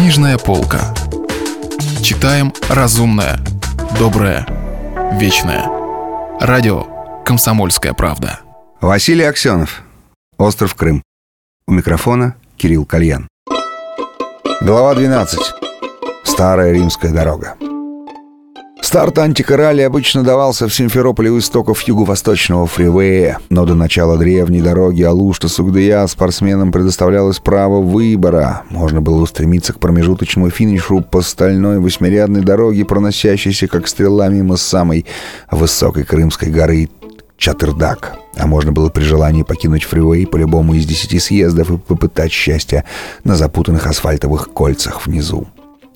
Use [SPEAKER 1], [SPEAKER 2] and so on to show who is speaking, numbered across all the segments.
[SPEAKER 1] Книжная полка. Читаем разумное, доброе, вечное. Радио «Комсомольская правда».
[SPEAKER 2] Василий Аксенов. Остров Крым. У микрофона Кирилл Кальян. Глава 12. Старая римская дорога. Старт антикорали обычно давался в Симферополе у истоков юго-восточного фривея, но до начала древней дороги Алушта-Сугдыя спортсменам предоставлялось право выбора. Можно было устремиться к промежуточному финишу по стальной восьмирядной дороге, проносящейся как стрела мимо самой высокой крымской горы Чатырдак. А можно было при желании покинуть фривей по любому из десяти съездов и попытать счастья на запутанных асфальтовых кольцах внизу.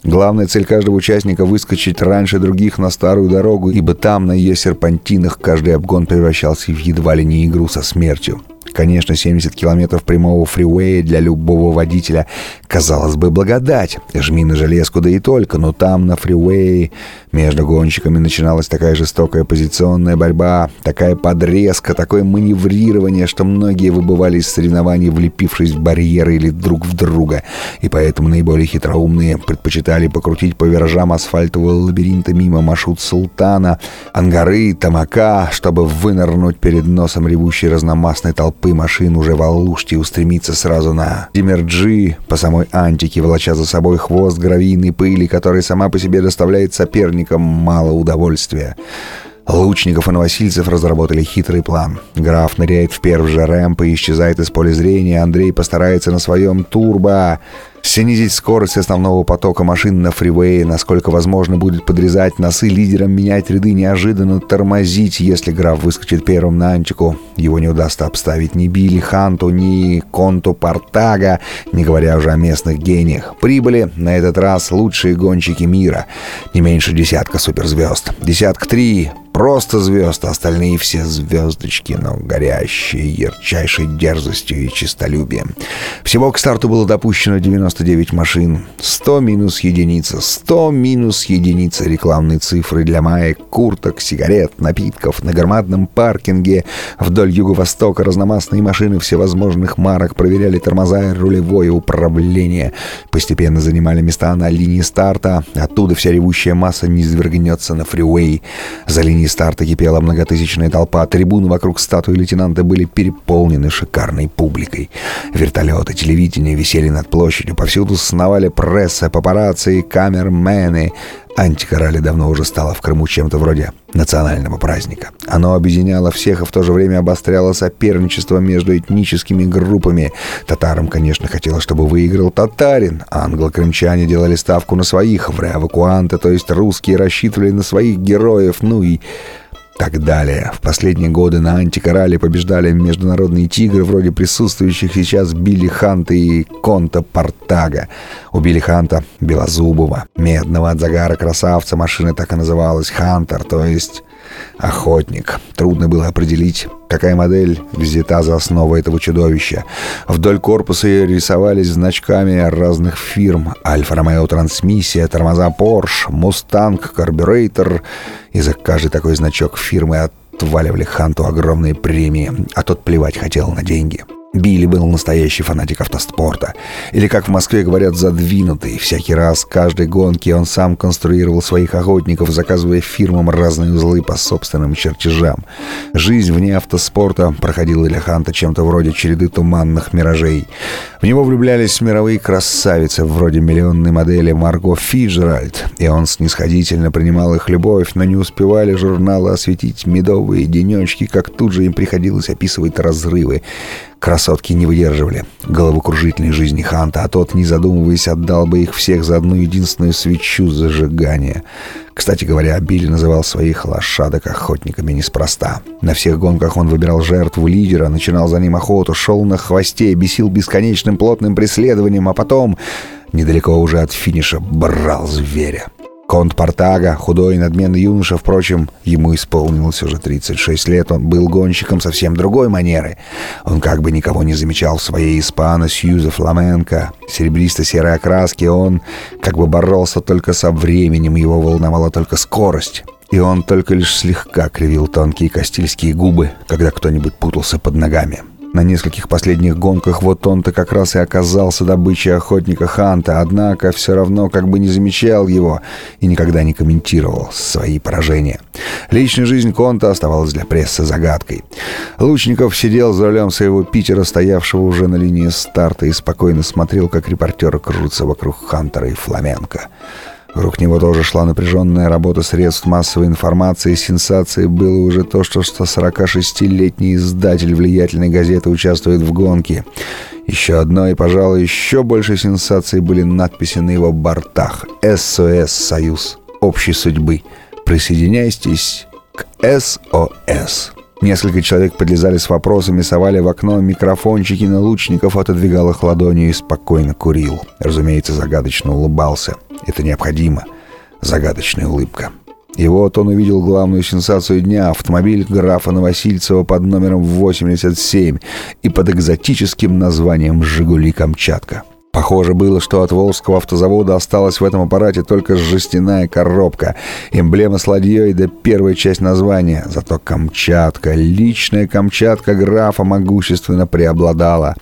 [SPEAKER 2] Главная цель каждого участника — выскочить раньше других на старую дорогу, ибо там, на ее серпантинах, каждый обгон превращался в едва ли не игру со смертью. Конечно, 70 километров прямого фривея для любого водителя, казалось бы, благодать. Жми на железку, да и только, но там, на фривее, между гонщиками начиналась такая жестокая позиционная борьба, такая подрезка, такое маневрирование, что многие выбывали из соревнований, влепившись в барьеры или друг в друга. И поэтому наиболее хитроумные предпочитали покрутить по виражам асфальтового лабиринта мимо маршрут Султана, Ангары, Тамака, чтобы вынырнуть перед носом ревущей разномастной толпы толпы машин уже в Алуште устремиться сразу на Димерджи по самой Антике, волоча за собой хвост гравийной пыли, который сама по себе доставляет соперникам мало удовольствия. Лучников и новосильцев разработали хитрый план. Граф ныряет в первый же рэмп и исчезает из поля зрения. Андрей постарается на своем турбо снизить скорость основного потока машин на фривее, насколько возможно будет подрезать носы лидерам, менять ряды, неожиданно тормозить, если граф выскочит первым на антику. Его не удастся обставить ни Билли Ханту, ни Конту Портага, не говоря уже о местных гениях. Прибыли на этот раз лучшие гонщики мира. Не меньше десятка суперзвезд. Десятка три просто звезд, а остальные все звездочки, но горящие ярчайшей дерзостью и честолюбием. Всего к старту было допущено 99 машин. 100 минус единица, 100 минус единица рекламной цифры для маек, курток, сигарет, напитков. На громадном паркинге вдоль юго-востока разномастные машины всевозможных марок проверяли тормоза и рулевое управление. Постепенно занимали места на линии старта. Оттуда вся ревущая масса не извергнется на фривей. За линией старта кипела многотысячная толпа, трибуны вокруг статуи лейтенанта были переполнены шикарной публикой. Вертолеты, телевидение висели над площадью, повсюду сновали пресса, папарацци и камермены. Антикорали давно уже стало в Крыму чем-то вроде национального праздника. Оно объединяло всех и в то же время обостряло соперничество между этническими группами. Татарам, конечно, хотелось, чтобы выиграл татарин. Англо-крымчане делали ставку на своих, эвакуанты, то есть русские рассчитывали на своих героев, ну и так далее. В последние годы на антикорале побеждали международные тигры, вроде присутствующих сейчас Билли Ханта и Конта Портага. У Билли Ханта Белозубова, медного от загара красавца, машина так и называлась Хантер, то есть охотник. Трудно было определить, какая модель взята за основу этого чудовища. Вдоль корпуса рисовались значками разных фирм. Альфа-Ромео Трансмиссия, тормоза Порш, Мустанг, Карбюрейтор. И за каждый такой значок фирмы отваливали Ханту огромные премии, а тот плевать хотел на деньги. Билли был настоящий фанатик автоспорта. Или, как в Москве говорят, задвинутый. Всякий раз, каждой гонки он сам конструировал своих охотников, заказывая фирмам разные узлы по собственным чертежам. Жизнь вне автоспорта проходила для Ханта чем-то вроде череды туманных миражей. В него влюблялись мировые красавицы, вроде миллионной модели Марго Фиджеральд, и он снисходительно принимал их любовь, но не успевали журналы осветить медовые денечки, как тут же им приходилось описывать разрывы. Красотки не выдерживали головокружительной жизни Ханта, а тот, не задумываясь, отдал бы их всех за одну единственную свечу зажигания. Кстати говоря, Билли называл своих лошадок охотниками неспроста. На всех гонках он выбирал жертву лидера, начинал за ним охоту, шел на хвосте, бесил бесконечным плотным преследованием, а потом, недалеко уже от финиша, брал зверя. Конт Портага, худой и надменный юноша, впрочем, ему исполнилось уже 36 лет, он был гонщиком совсем другой манеры. Он как бы никого не замечал в своей испано Сьюза Фламенко, серебристо-серой окраски, он как бы боролся только со временем, его волновала только скорость. И он только лишь слегка кривил тонкие кастильские губы, когда кто-нибудь путался под ногами. На нескольких последних гонках вот он-то как раз и оказался добычей охотника Ханта, однако все равно как бы не замечал его и никогда не комментировал свои поражения. Личная жизнь Конта оставалась для прессы загадкой. Лучников сидел за рулем своего Питера, стоявшего уже на линии старта, и спокойно смотрел, как репортеры крутятся вокруг Хантера и Фламенко. Вокруг него тоже шла напряженная работа средств массовой информации. Сенсацией было уже то, что 146-летний издатель влиятельной газеты участвует в гонке. Еще одно и, пожалуй, еще больше сенсаций были надписи на его бортах. «СОС Союз общей судьбы. Присоединяйтесь к СОС». Несколько человек подлезали с вопросами, совали в окно микрофончики на лучников, отодвигал их ладонью и спокойно курил. Разумеется, загадочно улыбался. Это необходимо. Загадочная улыбка. И вот он увидел главную сенсацию дня — автомобиль графа Новосильцева под номером 87 и под экзотическим названием «Жигули Камчатка». Похоже было, что от Волжского автозавода осталась в этом аппарате только жестяная коробка, эмблема с ладьей да первая часть названия. Зато Камчатка, личная Камчатка графа могущественно преобладала.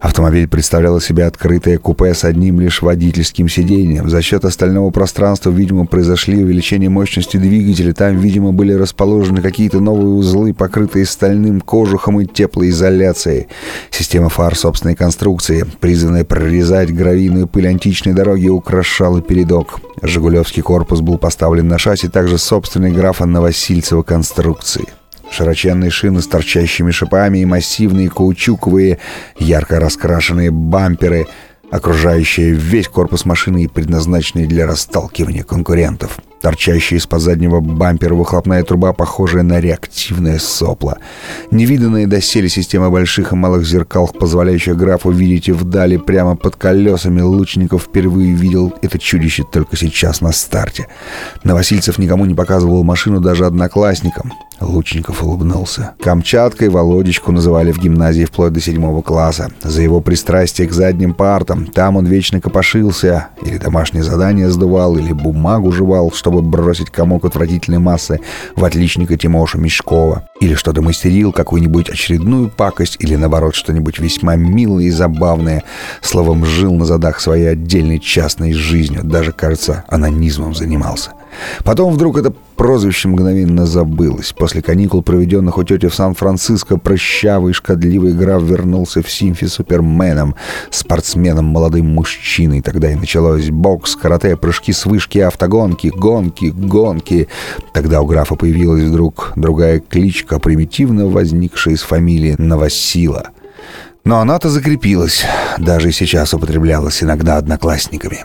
[SPEAKER 2] Автомобиль представлял из себя открытое купе с одним лишь водительским сиденьем. За счет остального пространства, видимо, произошли увеличение мощности двигателя. Там, видимо, были расположены какие-то новые узлы, покрытые стальным кожухом и теплоизоляцией. Система фар собственной конструкции, призванная прорезать гравийную пыль античной дороги, украшала передок. «Жигулевский корпус» был поставлен на шасси также собственной графа Новосильцева конструкции. Широченные шины с торчащими шипами и массивные каучуковые, ярко раскрашенные бамперы, окружающие весь корпус машины и предназначенные для расталкивания конкурентов — Торчащая из-под заднего бампера выхлопная труба, похожая на реактивное сопло. Невиданная доселе система больших и малых зеркал, позволяющая графу видеть вдали прямо под колесами лучников, впервые видел это чудище только сейчас на старте. Новосильцев никому не показывал машину даже одноклассникам. Лучников улыбнулся. Камчаткой Володечку называли в гимназии вплоть до седьмого класса. За его пристрастие к задним партам. Там он вечно копошился. Или домашнее задание сдувал, или бумагу жевал, что чтобы бросить комок отвратительной массы в отличника Тимоша Мешкова. Или что-то мастерил, какую-нибудь очередную пакость, или наоборот что-нибудь весьма милое и забавное. Словом, жил на задах своей отдельной частной жизнью. Даже, кажется, анонизмом занимался. Потом вдруг это прозвище мгновенно забылось. После каникул, проведенных у тети в Сан-Франциско, прыщавый шкодливый граф вернулся в Симфи суперменом, спортсменом, молодым мужчиной. Тогда и началось бокс, карате, прыжки с вышки, автогонки, гонки, гонки. Тогда у графа появилась вдруг другая кличка, примитивно возникшая из фамилии Новосила. Но она-то закрепилась, даже сейчас употреблялась иногда одноклассниками.